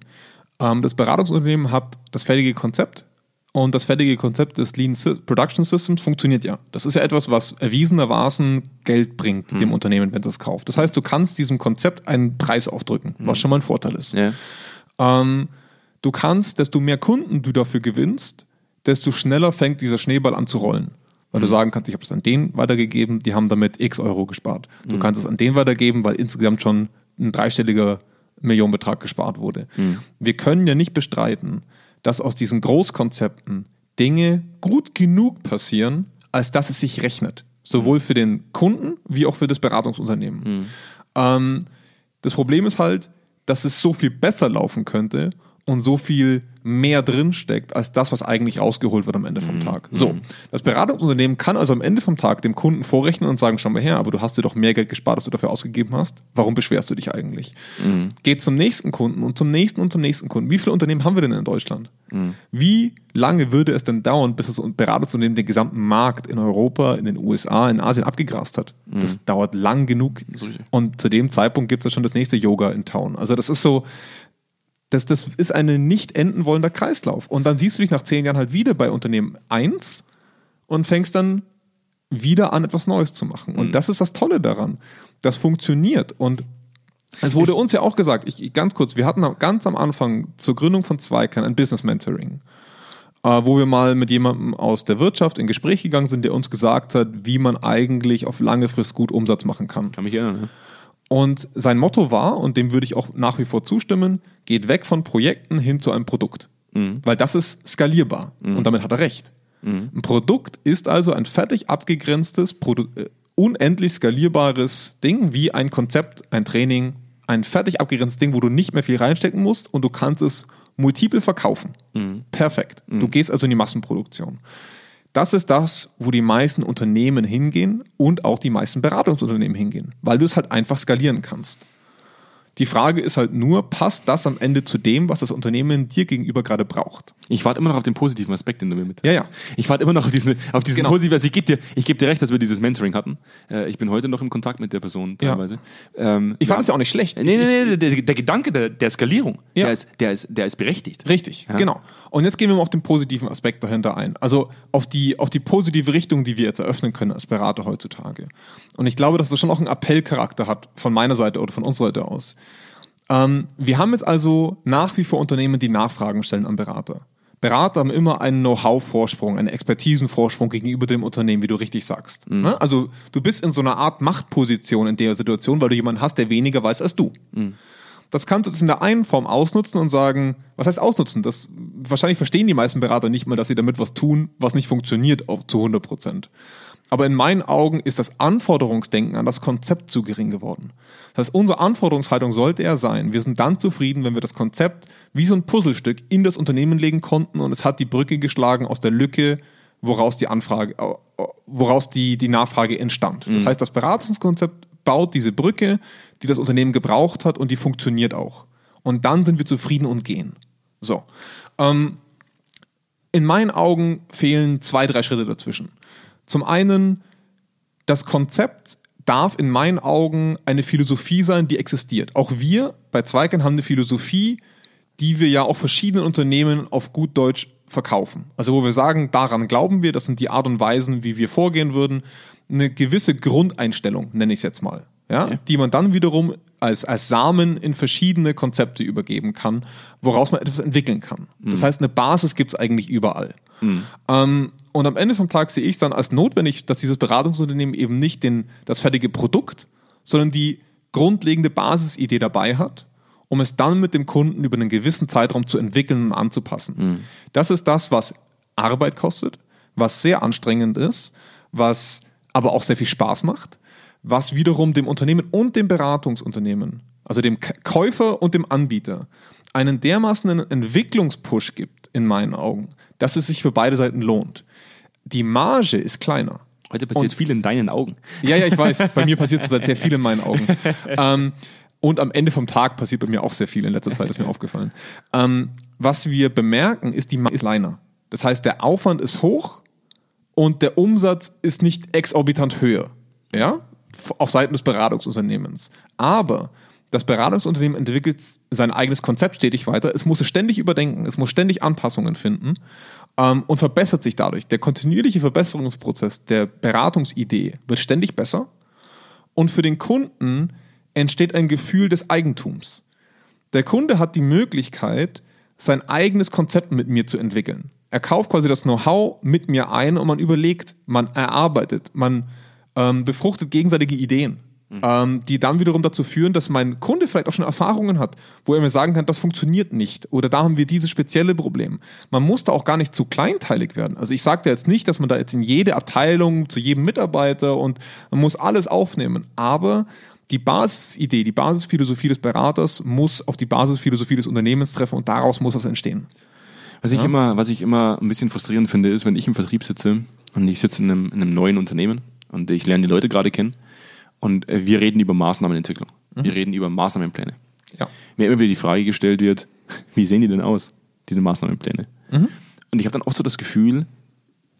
Ähm, das Beratungsunternehmen hat das fertige Konzept und das fertige Konzept des Lean Production Systems funktioniert ja. Das ist ja etwas, was erwiesenermaßen Geld bringt dem Unternehmen, wenn es es kauft. Das heißt, du kannst diesem Konzept einen Preis aufdrücken, was schon mal ein Vorteil ist. ja, Ähm, du kannst, desto mehr Kunden du dafür gewinnst, desto schneller fängt dieser Schneeball an zu rollen. Weil du sagen kannst, ich habe es an den weitergegeben, die haben damit x Euro gespart. Du kannst es an den weitergeben, weil insgesamt schon ein dreistelliger Millionenbetrag gespart wurde. Wir können ja nicht bestreiten, dass aus diesen Großkonzepten Dinge gut genug passieren, als dass es sich rechnet. Sowohl für den Kunden wie auch für das Beratungsunternehmen. Ähm, das Problem ist halt, dass es so viel besser laufen könnte und so viel mehr drinsteckt, als das, was eigentlich rausgeholt wird am Ende vom Tag. So, das Beratungsunternehmen kann also am Ende vom Tag dem Kunden vorrechnen und sagen, schau mal her, aber du hast dir doch mehr Geld gespart, als du dafür ausgegeben hast. Warum beschwerst du dich eigentlich? Geht zum nächsten Kunden und zum nächsten und zum nächsten Kunden. Wie viele Unternehmen haben wir denn in Deutschland? Wie lange würde es denn dauern, bis das Beratungsunternehmen den gesamten Markt in Europa, in den USA, in Asien abgegrast hat? Das dauert lang genug. Und zu dem Zeitpunkt gibt es ja schon das nächste Yoga in Town. Also das ist so, das, das ist ein nicht enden wollender Kreislauf. Und dann siehst du dich nach zehn Jahren halt wieder bei Unternehmen 1 und fängst dann wieder an, etwas Neues zu machen. Und das ist das Tolle daran. Das funktioniert. Und es wurde uns ja auch gesagt, ich, ganz kurz, wir hatten ganz am Anfang zur Gründung von Zweikern ein Business Mentoring, äh, wo wir mal mit jemandem aus der Wirtschaft in Gespräch gegangen sind, der uns gesagt hat, wie man eigentlich auf lange Frist gut Umsatz machen kann. kann mich erinnern. Ja. Und sein Motto war, und dem würde ich auch nach wie vor zustimmen, geht weg von Projekten hin zu einem Produkt. Weil das ist skalierbar. Und damit hat er recht. Ein Produkt ist also ein fertig abgegrenztes, äh, unendlich skalierbares Ding, wie ein Konzept, ein Training, ein fertig abgegrenztes Ding, wo du nicht mehr viel reinstecken musst und du kannst es multiple verkaufen. Perfekt. Du gehst also in die Massenproduktion. Das ist das, wo die meisten Unternehmen hingehen und auch die meisten Beratungsunternehmen hingehen, weil du es halt einfach skalieren kannst. Die Frage ist halt nur, passt das am Ende zu dem, was das Unternehmen dir gegenüber gerade braucht? Ich warte immer noch auf den positiven Aspekt, den du mir mit. Ja, ja. Ich warte immer noch auf diesen, auf diesen Genau. positiven Aspekt. Ich gebe dir, ich geb dir recht, dass wir dieses Mentoring hatten. Äh, ich bin heute noch im Kontakt mit der Person Ja. teilweise. Ähm, Ich fand es ja auch nicht schlecht. Nee, Ich- nee, nee, der, der Gedanke der, der Skalierung, Ja. der, ist, der, ist, der ist berechtigt. Richtig, Ja. genau. Und jetzt gehen wir mal auf den positiven Aspekt dahinter ein. Also auf die, auf die positive Richtung, die wir jetzt eröffnen können als Berater heutzutage. Und ich glaube, dass das schon auch einen Appellcharakter hat von meiner Seite oder von unserer Seite aus. Ähm, wir haben jetzt also nach wie vor Unternehmen, die Nachfragen stellen an Berater. Berater haben immer einen Know-how-Vorsprung, einen Expertisenvorsprung gegenüber dem Unternehmen, wie du richtig sagst. Ne? Also du bist in so einer Art Machtposition in der Situation, weil du jemanden hast, der weniger weiß als du. Das kannst du jetzt in der einen Form ausnutzen und sagen, was heißt ausnutzen? Das, wahrscheinlich verstehen die meisten Berater nicht mal, dass sie damit was tun, was nicht funktioniert auf, zu 100 Prozent. Aber in meinen Augen ist das Anforderungsdenken an das Konzept zu gering geworden. Das heißt, unsere Anforderungshaltung sollte eher sein, wir sind dann zufrieden, wenn wir das Konzept wie so ein Puzzlestück in das Unternehmen legen konnten und es hat die Brücke geschlagen aus der Lücke, woraus die Anfrage, woraus die, die Nachfrage entstand. Das heißt, das Beratungskonzept baut diese Brücke, die das Unternehmen gebraucht hat und die funktioniert auch. Und dann sind wir zufrieden und gehen. So. Ähm, in meinen Augen fehlen zwei, drei Schritte dazwischen. Zum einen, das Konzept darf in meinen Augen eine Philosophie sein, die existiert. Auch wir bei Zweikern haben eine Philosophie, die wir ja auch verschiedenen Unternehmen auf gut Deutsch verkaufen. Also wo wir sagen, daran glauben wir, das sind die Art und Weisen, wie wir vorgehen würden. Eine gewisse Grundeinstellung, nenne ich es jetzt mal. Ja, Ja. die man dann wiederum als, als Samen in verschiedene Konzepte übergeben kann, woraus man etwas entwickeln kann. Das heißt, eine Basis gibt es eigentlich überall. Ähm, und am Ende vom Tag sehe ich es dann als notwendig, dass dieses Beratungsunternehmen eben nicht den, das fertige Produkt, sondern die grundlegende Basisidee dabei hat, um es dann mit dem Kunden über einen gewissen Zeitraum zu entwickeln und anzupassen. Das ist das, was Arbeit kostet, was sehr anstrengend ist, was aber auch sehr viel Spaß macht, was wiederum dem Unternehmen und dem Beratungsunternehmen, also dem Käufer und dem Anbieter, einen dermaßen Entwicklungspush gibt, in meinen Augen, dass es sich für beide Seiten lohnt. Die Marge ist kleiner. Heute passiert Und- viel in deinen Augen. Ja, ja, ich weiß. Bei mir passiert zurzeit sehr viel in meinen Augen. (laughs) Ähm, und am Ende vom Tag passiert bei mir auch sehr viel in letzter Zeit, ist mir aufgefallen. Ähm, was wir bemerken, ist, die Marge ist kleiner. Das heißt, der Aufwand ist hoch und der Umsatz ist nicht exorbitant höher. Ja? Auf Seiten des Beratungsunternehmens. Aber das Beratungsunternehmen entwickelt sein eigenes Konzept stetig weiter. Es muss es ständig überdenken. Es muss ständig Anpassungen finden ähm, und verbessert sich dadurch. Der kontinuierliche Verbesserungsprozess der Beratungsidee wird ständig besser und für den Kunden entsteht ein Gefühl des Eigentums. Der Kunde hat die Möglichkeit, sein eigenes Konzept mit mir zu entwickeln. Er kauft quasi das Know-how mit mir ein und man überlegt, man erarbeitet, man ähm, befruchtet gegenseitige Ideen, ähm, die dann wiederum dazu führen, dass mein Kunde vielleicht auch schon Erfahrungen hat, wo er mir sagen kann, das funktioniert nicht oder da haben wir dieses spezielle Problem. Man muss da auch gar nicht zu kleinteilig werden. Also ich sage jetzt nicht, dass man da jetzt in jede Abteilung, zu jedem Mitarbeiter und man muss alles aufnehmen, aber die Basisidee, die Basisphilosophie des Beraters muss auf die Basisphilosophie des Unternehmens treffen und daraus muss was entstehen. Was ich, immer, was ich immer ein bisschen frustrierend finde, ist, wenn ich im Vertrieb sitze und ich sitze in einem, in einem neuen Unternehmen und ich lerne die Leute gerade kennen und äh, wir reden über Maßnahmenentwicklung. Wir reden über Maßnahmenpläne. Ja. Mir immer wieder die Frage gestellt wird, (laughs) wie sehen die denn aus, diese Maßnahmenpläne? Und ich habe dann oft so das Gefühl,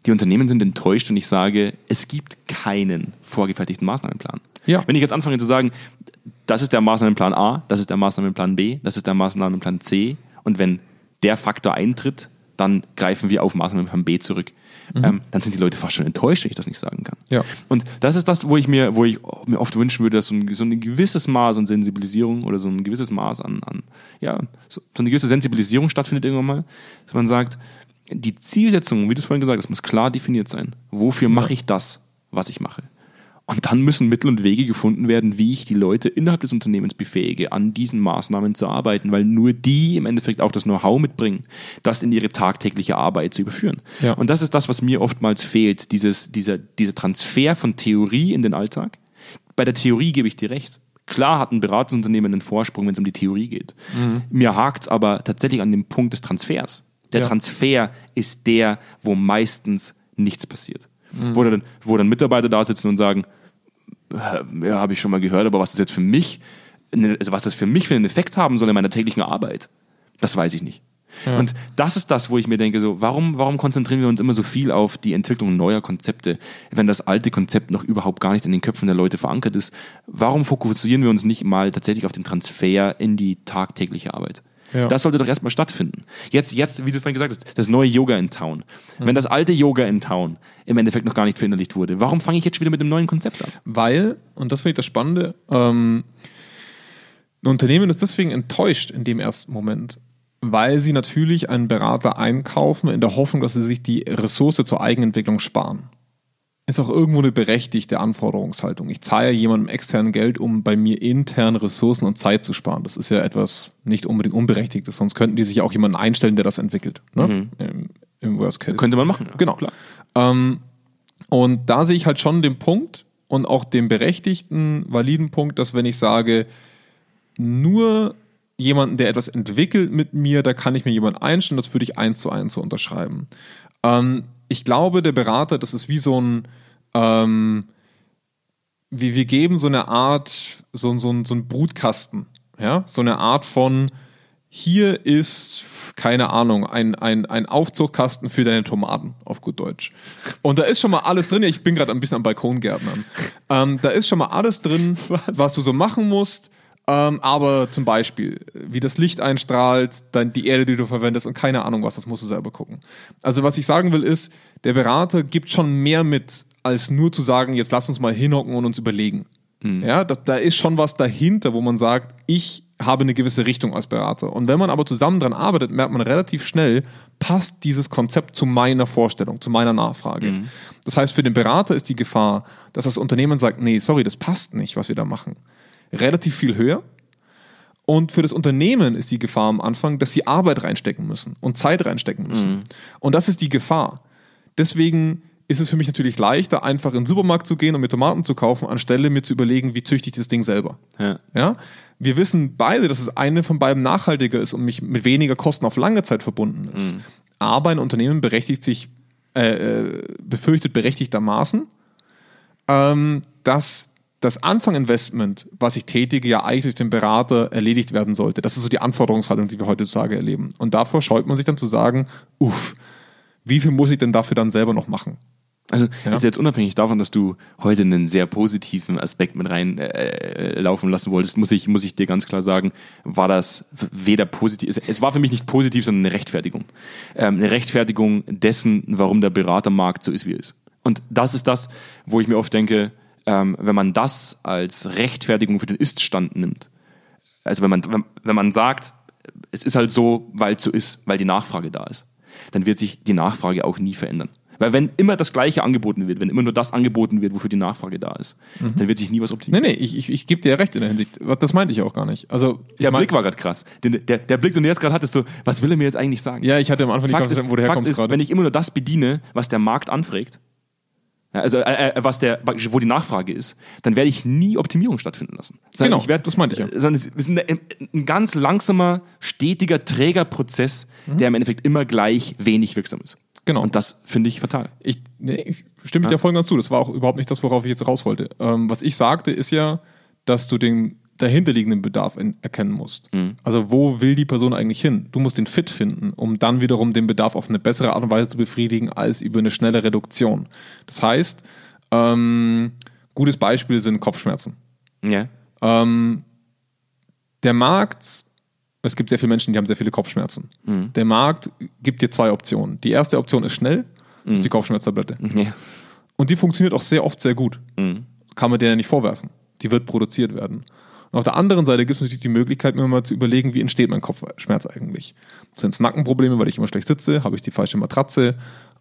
die Unternehmen sind enttäuscht, wenn ich sage, es gibt keinen vorgefertigten Maßnahmenplan. Ja. Wenn ich jetzt anfange zu sagen, das ist der Maßnahmenplan A, das ist der Maßnahmenplan B, das ist der Maßnahmenplan C und wenn der Faktor eintritt, dann greifen wir auf Maßnahmenplan B zurück. Ähm, dann sind die Leute fast schon enttäuscht, wenn ich das nicht sagen kann. Ja. Und das ist das, wo ich mir, wo ich mir oft wünschen würde, dass so ein, so ein gewisses Maß an Sensibilisierung oder so ein gewisses Maß an, an ja, so, so eine gewisse Sensibilisierung stattfindet irgendwann mal, dass man sagt, die Zielsetzung, wie du es vorhin gesagt hast, muss klar definiert sein. Wofür mache ich das, was ich mache? Und dann müssen Mittel und Wege gefunden werden, wie ich die Leute innerhalb des Unternehmens befähige, an diesen Maßnahmen zu arbeiten, weil nur die im Endeffekt auch das Know-how mitbringen, das in ihre tagtägliche Arbeit zu überführen. Ja. Und das ist das, was mir oftmals fehlt, dieses, dieser, dieser Transfer von Theorie in den Alltag. Bei der Theorie gebe ich dir recht. Klar hat ein Beratungsunternehmen einen Vorsprung, wenn es um die Theorie geht. Mir hakt es aber tatsächlich an dem Punkt des Transfers. Der Ja. Transfer ist der, wo meistens nichts passiert. Wo, dann, wo dann Mitarbeiter da sitzen und sagen, ja, habe ich schon mal gehört, aber was das jetzt für mich, also was das für mich für einen Effekt haben soll in meiner täglichen Arbeit, das weiß ich nicht. Und das ist das, wo ich mir denke, so, warum, warum konzentrieren wir uns immer so viel auf die Entwicklung neuer Konzepte, wenn das alte Konzept noch überhaupt gar nicht in den Köpfen der Leute verankert ist? Warum fokussieren wir uns nicht mal tatsächlich auf den Transfer in die tagtägliche Arbeit? Ja. Das sollte doch erstmal stattfinden. Jetzt, jetzt, wie du vorhin gesagt hast, das neue Yoga in Town. Wenn das alte Yoga in Town im Endeffekt noch gar nicht verinnerlicht wurde, warum fange ich jetzt schon wieder mit einem neuen Konzept an? Weil, und das finde ich das Spannende, ähm, ein Unternehmen ist deswegen enttäuscht in dem ersten Moment, weil sie natürlich einen Berater einkaufen in der Hoffnung, dass sie sich die Ressource zur Eigenentwicklung sparen. Ist auch irgendwo eine berechtigte Anforderungshaltung. Ich zahle jemandem extern Geld, um bei mir intern Ressourcen und Zeit zu sparen. Das ist ja etwas nicht unbedingt Unberechtigtes, sonst könnten die sich auch jemanden einstellen, der das entwickelt. Ne? Im, Im Worst Case. Könnte man machen. ja. Genau. Klar. Ähm, und da sehe ich halt schon den Punkt und auch den berechtigten, validen Punkt, dass wenn ich sage, nur jemanden, der etwas entwickelt mit mir, da kann ich mir jemanden einstellen, das würde ich eins zu eins so unterschreiben. Ähm, ich glaube, der Berater, das ist wie so ein, ähm, wir, wir geben so eine Art, so, so, ein- so ein Brutkasten, ja, so eine Art von hier ist, keine Ahnung, ein, ein, ein Aufzugkasten für deine Tomaten, auf gut Deutsch. Und da ist schon mal alles drin. Ich bin gerade ein bisschen am Balkongärtnern. Ähm, da ist schon mal alles drin, was, was du so machen musst. Ähm, aber zum Beispiel, wie das Licht einstrahlt, dann die Erde, die du verwendest und keine Ahnung was, das musst du selber gucken. Also was ich sagen will ist, der Berater gibt schon mehr mit, als nur zu sagen, jetzt lass uns mal hinhocken und uns überlegen. Mhm. Ja, da, da ist schon was dahinter, wo man sagt, ich habe eine gewisse Richtung als Berater. Und wenn man aber zusammen dran arbeitet, merkt man relativ schnell, passt dieses Konzept zu meiner Vorstellung, zu meiner Nachfrage. Mhm. Das heißt, für den Berater ist die Gefahr, dass das Unternehmen sagt, nee, sorry, das passt nicht, was wir da machen relativ viel höher. Und für das Unternehmen ist die Gefahr am Anfang, dass sie Arbeit reinstecken müssen und Zeit reinstecken müssen. Mhm. Und das ist die Gefahr. Deswegen ist es für mich natürlich leichter, einfach in den Supermarkt zu gehen und mir Tomaten zu kaufen, anstelle mir zu überlegen, wie züchte ich das Ding selber. Ja. ja? Wir wissen beide, dass es eine von beiden nachhaltiger ist und mich mit weniger Kosten auf lange Zeit verbunden ist. Mhm. Aber ein Unternehmen berechtigt sich, äh, äh befürchtet berechtigtermaßen, ähm, dass das Anfanginvestment, was ich tätige, ja eigentlich durch den Berater erledigt werden sollte. Das ist so die Anforderungshaltung, die wir heutzutage erleben. Und davor scheut man sich dann zu sagen, uff, wie viel muss ich denn dafür dann selber noch machen? Also ja. ist jetzt unabhängig davon, dass du heute einen sehr positiven Aspekt mit reinlaufen äh, lassen wolltest, muss ich, muss ich dir ganz klar sagen, war das weder positiv, es war für mich nicht positiv, sondern eine Rechtfertigung. Ähm, eine Rechtfertigung dessen, warum der Beratermarkt so ist, wie er ist. Und das ist das, wo ich mir oft denke, ähm, wenn man das als Rechtfertigung für den Ist-Stand nimmt, also wenn man, wenn, wenn man sagt, es ist halt so, weil es so ist, weil die Nachfrage da ist, dann wird sich die Nachfrage auch nie verändern. Weil wenn immer das Gleiche angeboten wird, wenn immer nur das angeboten wird, wofür die Nachfrage da ist, mhm. dann wird sich nie was optimieren. Nee, nee, ich, ich, ich gebe dir ja recht in der Hinsicht. Das meinte ich auch gar nicht. Also, der Blick war gerade krass. Der, der, der Blick, den du jetzt gerade hattest, so, was will er mir jetzt eigentlich sagen? Ja, ich hatte am Anfang Fakt nicht ist, wo du herkommst gerade. Wenn ich immer nur das bediene, was der Markt anfragt, also äh, äh, was der, wo die Nachfrage ist, dann werde ich nie Optimierung stattfinden lassen. Sondern genau, werd, das meinte ich ja. Sondern es ist ein, ein ganz langsamer, stetiger, träger Prozess, mhm. der im Endeffekt immer gleich wenig wirksam ist. Genau. Und das finde ich fatal. Ich, nee, ich stimme ja. dir voll ganz zu. Das war auch überhaupt nicht das, worauf ich jetzt raus wollte. Ähm, was ich sagte, ist ja, dass du den dahinterliegenden Bedarf in, erkennen musst. Mhm. Also wo will die Person eigentlich hin? Du musst den Fit finden, um dann wiederum den Bedarf auf eine bessere Art und Weise zu befriedigen als über eine schnelle Reduktion. Das heißt, ähm, gutes Beispiel sind Kopfschmerzen. Ja. Ähm, der Markt, es gibt sehr viele Menschen, die haben sehr viele Kopfschmerzen. Mhm. Der Markt gibt dir zwei Optionen. Die erste Option ist schnell, mhm. ist die Kopfschmerztablette. Ja. Und die funktioniert auch sehr oft sehr gut. Mhm. Kann man dir ja nicht vorwerfen. Die wird produziert werden. Und auf der anderen Seite gibt es natürlich die Möglichkeit, mir mal zu überlegen, wie entsteht mein Kopfschmerz eigentlich. Sind es Nackenprobleme, weil ich immer schlecht sitze? Habe ich die falsche Matratze?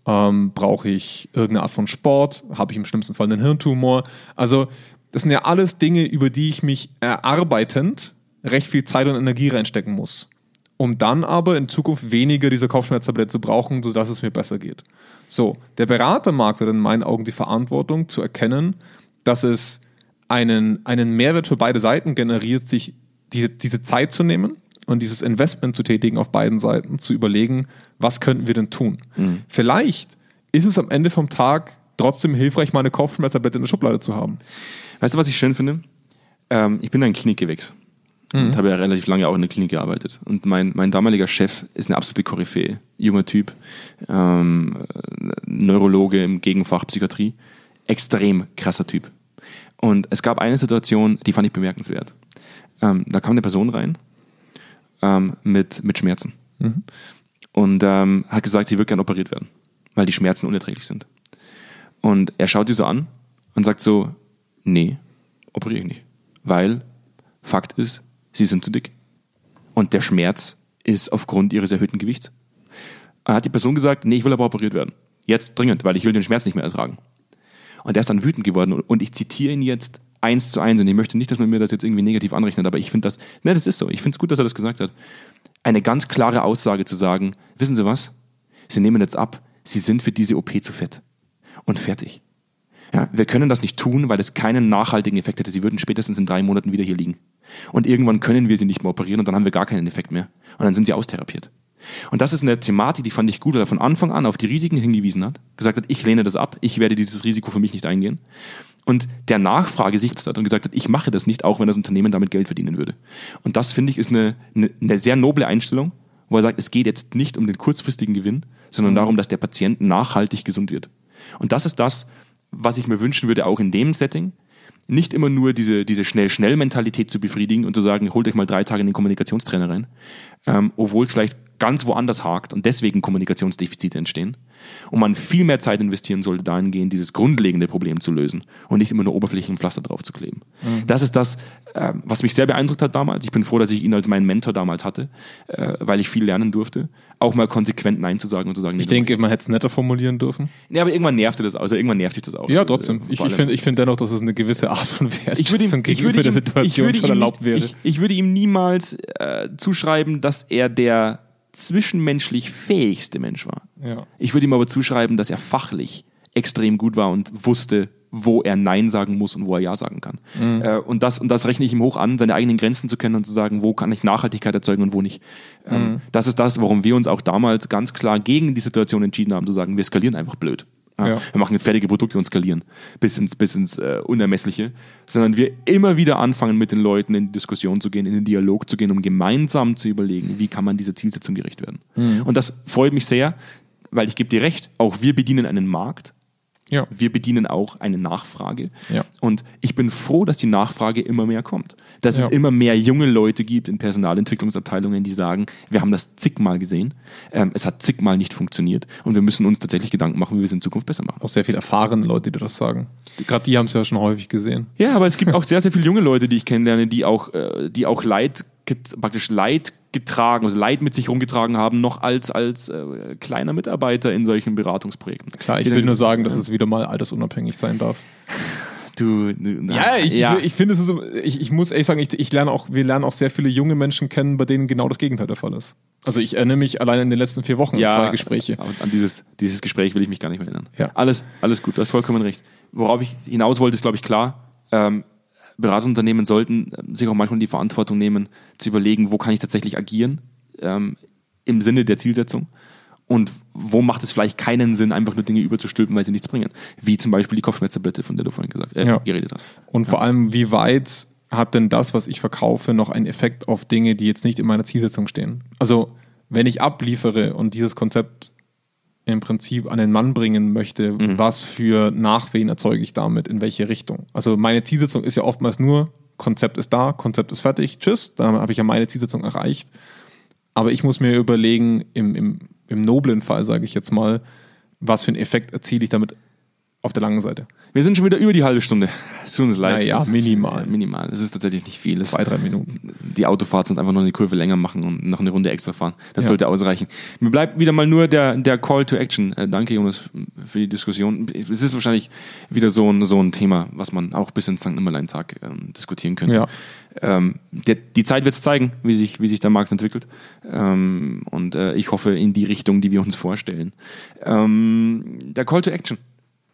Ähm, Brauche ich irgendeine Art von Sport? Habe ich im schlimmsten Fall einen Hirntumor? Also, das sind ja alles Dinge, über die ich mich erarbeitend recht viel Zeit und Energie reinstecken muss. Um dann aber in Zukunft weniger diese Kopfschmerztablette zu brauchen, sodass es mir besser geht. So, der Beratermarkt hat in meinen Augen die Verantwortung zu erkennen, dass es einen, einen Mehrwert für beide Seiten generiert, sich diese, diese Zeit zu nehmen und dieses Investment zu tätigen auf beiden Seiten, zu überlegen, was könnten wir denn tun. Mhm. Vielleicht ist es am Ende vom Tag trotzdem hilfreich, mal eine Kopfschmerztablette in der Schublade zu haben. Weißt du, was ich schön finde? Ähm, ich bin ein Klinikgewächs mhm. und habe ja relativ lange auch in der Klinik gearbeitet. Und mein, mein damaliger Chef ist eine absolute Koryphäe, junger Typ, ähm, Neurologe im Gegenfach Psychiatrie, extrem krasser Typ. Und es gab eine Situation, die fand ich bemerkenswert. Ähm, da kam eine Person rein ähm, mit, mit Schmerzen mhm. und ähm, hat gesagt, sie wird gerne operiert werden, weil die Schmerzen unerträglich sind. Und er schaut sie so an und sagt so, nee, operiere ich nicht. Weil Fakt ist, sie sind zu dick. Und der Schmerz ist aufgrund ihres erhöhten Gewichts. Er hat die Person gesagt, nee, ich will aber operiert werden. Jetzt dringend, weil ich will den Schmerz nicht mehr ertragen. Und der ist dann wütend geworden. Und ich zitiere ihn jetzt eins zu eins. Und ich möchte nicht, dass man mir das jetzt irgendwie negativ anrechnet, aber ich finde das, ne, das ist so. Ich finde es gut, dass er das gesagt hat. Eine ganz klare Aussage zu sagen, wissen Sie was? Sie nehmen jetzt ab, Sie sind für diese OP zu fett. Und fertig. Ja, wir können das nicht tun, weil es keinen nachhaltigen Effekt hätte. Sie würden spätestens in drei Monaten wieder hier liegen. Und irgendwann können wir sie nicht mehr operieren und dann haben wir gar keinen Effekt mehr. Und dann sind sie austherapiert. Und das ist eine Thematik, die fand ich gut, weil er von Anfang an auf die Risiken hingewiesen hat, gesagt hat, ich lehne das ab, ich werde dieses Risiko für mich nicht eingehen. und der Nachfrage sich hat und gesagt hat, ich mache das nicht, auch wenn das Unternehmen damit Geld verdienen würde. Und das finde ich ist eine, eine, eine sehr noble Einstellung, wo er sagt, es geht jetzt nicht um den kurzfristigen Gewinn, sondern darum, dass der Patient nachhaltig gesund wird. Und das ist das, was ich mir wünschen würde, auch in dem Setting. Nicht immer nur diese, diese Schnell-Schnell-Mentalität zu befriedigen und zu sagen, holt euch mal drei Tage in den Kommunikationstrainer rein, ähm, obwohl es vielleicht ganz woanders hakt und deswegen Kommunikationsdefizite entstehen. Und man viel mehr Zeit investieren sollte dahingehend, dieses grundlegende Problem zu lösen und nicht immer nur oberflächlichen Pflaster drauf zu kleben. Mhm. Das ist das, äh, was mich sehr beeindruckt hat damals. Ich bin froh, dass ich ihn als meinen Mentor damals hatte, äh, weil ich viel lernen durfte. Auch mal konsequent Nein zu sagen und zu sagen, nee, ich denke, man hätte es netter formulieren dürfen. Nee, aber irgendwann nervte das, also irgendwann nervt sich das auch. Ja, trotzdem. Ich, ich finde ich find dennoch, dass es eine gewisse Art von Wertschätzung gegenüber der Situation schon erlaubt wäre. Ich, ich, würde ihm niemals äh, zuschreiben, dass er der zwischenmenschlich fähigste Mensch war. Ja. Ich würde ihm aber zuschreiben, dass er fachlich extrem gut war und wusste, wo er Nein sagen muss und wo er Ja sagen kann. Mhm. Äh, und, das, und das rechne ich ihm hoch an, seine eigenen Grenzen zu kennen und zu sagen, wo kann ich Nachhaltigkeit erzeugen und wo nicht. Ähm, mhm. Das ist das, warum wir uns auch damals ganz klar gegen die Situation entschieden haben, zu sagen, wir skalieren einfach blöd. Ja, ja. Wir machen jetzt fertige Produkte und skalieren bis ins, bis ins äh, Unermessliche, sondern wir immer wieder anfangen, mit den Leuten in die Diskussion zu gehen, in den Dialog zu gehen, um gemeinsam zu überlegen, wie kann man dieser Zielsetzung gerecht werden. Mhm. Und das freut mich sehr, weil ich gebe dir recht, auch wir bedienen einen Markt ja. Wir bedienen auch eine Nachfrage. Ja. Und ich bin froh, dass die Nachfrage immer mehr kommt. Dass ja. es immer mehr junge Leute gibt in Personalentwicklungsabteilungen, die sagen, wir haben das zigmal gesehen, ähm, es hat zigmal nicht funktioniert und wir müssen uns tatsächlich Gedanken machen, wie wir es in Zukunft besser machen. Auch sehr viele erfahrene Leute, die das sagen. Gerade die haben es ja schon häufig gesehen. Ja, aber es gibt auch sehr, sehr viele junge Leute, die ich kennenlerne, die auch, äh, die auch Leid praktisch Leid getragen, also Leid mit sich rumgetragen haben, noch als, als äh, kleiner Mitarbeiter in solchen Beratungsprojekten. Klar, ich will nur sagen, dass es wieder mal altersunabhängig sein darf. Du, du ja, ich, ja. ich, ich finde ich, ich muss ehrlich sagen, ich, ich lerne auch, wir lernen auch sehr viele junge Menschen kennen, bei denen genau das Gegenteil der Fall ist. Also ich erinnere mich allein in den letzten vier Wochen ja, an zwei Gespräche. An dieses, dieses Gespräch will ich mich gar nicht mehr erinnern. Ja. Alles, alles gut, du hast vollkommen recht. Worauf ich hinaus wollte, ist, glaube ich, klar. Ähm, Beratungsunternehmen sollten ähm, sich auch manchmal die Verantwortung nehmen, zu überlegen, wo kann ich tatsächlich agieren ähm, im Sinne der Zielsetzung und wo macht es vielleicht keinen Sinn, einfach nur Dinge überzustülpen, weil sie nichts bringen. Wie zum Beispiel die Kopfschmerztablette, von der du vorhin gesagt, äh, ja. geredet hast. Und ja. vor allem, wie weit hat denn das, was ich verkaufe, noch einen Effekt auf Dinge, die jetzt nicht in meiner Zielsetzung stehen? Also, wenn ich abliefere und dieses Konzept im Prinzip an den Mann bringen möchte, mhm. was für Nachwehen erzeuge ich damit, in welche Richtung. Also meine Zielsetzung ist ja oftmals nur, Konzept ist da, Konzept ist fertig, tschüss, dann habe ich ja meine Zielsetzung erreicht. Aber ich muss mir überlegen, im, im, im noblen Fall, sage ich jetzt mal, was für einen Effekt erziele ich damit auf der langen Seite. Wir sind schon wieder über die halbe Stunde. Es tut uns leid. Ja, minimal. Minimal. Es ist tatsächlich nicht viel. Zwei, drei Minuten. Die Autofahrt sind einfach noch eine Kurve länger machen und noch eine Runde extra fahren. Das ja. sollte ausreichen. Mir bleibt wieder mal nur der, der Call to Action. Äh, danke, Jonas, für die Diskussion. Es ist wahrscheinlich wieder so ein, so ein Thema, was man auch bis ins St. Nimmerlein-Tag ähm, diskutieren könnte. Ja. Ähm, der, die Zeit wird es zeigen, wie sich, wie sich der Markt entwickelt. Ähm, und äh, ich hoffe in die Richtung, die wir uns vorstellen. Ähm, der Call to Action.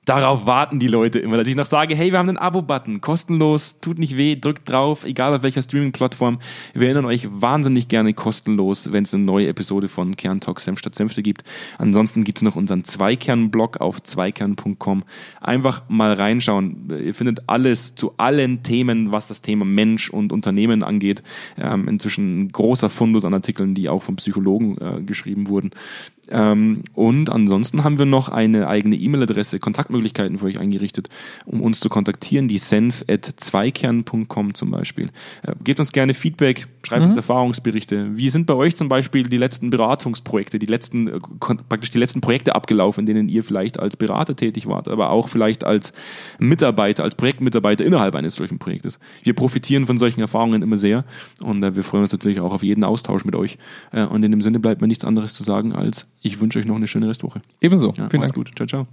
Darauf warten die Leute immer, dass ich noch sage, hey, wir haben einen Abo-Button, kostenlos, tut nicht weh, drückt drauf, egal auf welcher Streaming-Plattform. Wir erinnern euch wahnsinnig gerne kostenlos, wenn es eine neue Episode von Kerntalk Senf statt Senfte gibt. Ansonsten gibt es noch unseren Zweikern-Blog auf zweikern.com. Einfach mal reinschauen. Ihr findet alles zu allen Themen, was das Thema Mensch und Unternehmen angeht. Ähm, inzwischen ein großer Fundus an Artikeln, die auch von Psychologen äh, geschrieben wurden. Ähm, und ansonsten haben wir noch eine eigene E-Mail-Adresse, Kontaktmöglichkeiten für euch eingerichtet, um uns zu kontaktieren, die senf.zweikern.com zum Beispiel. Äh, gebt uns gerne Feedback, schreibt mhm. uns Erfahrungsberichte. Wie sind bei euch zum Beispiel die letzten Beratungsprojekte, die letzten, äh, praktisch die letzten Projekte abgelaufen, in denen ihr vielleicht als Berater tätig wart, aber auch vielleicht als Mitarbeiter, als Projektmitarbeiter innerhalb eines solchen Projektes. Wir profitieren von solchen Erfahrungen immer sehr und äh, wir freuen uns natürlich auch auf jeden Austausch mit euch. Äh, und in dem Sinne bleibt mir nichts anderes zu sagen als ich wünsche euch noch eine schöne Restwoche. Ebenso. Ja, Vielen Dank. gut. Ciao, ciao.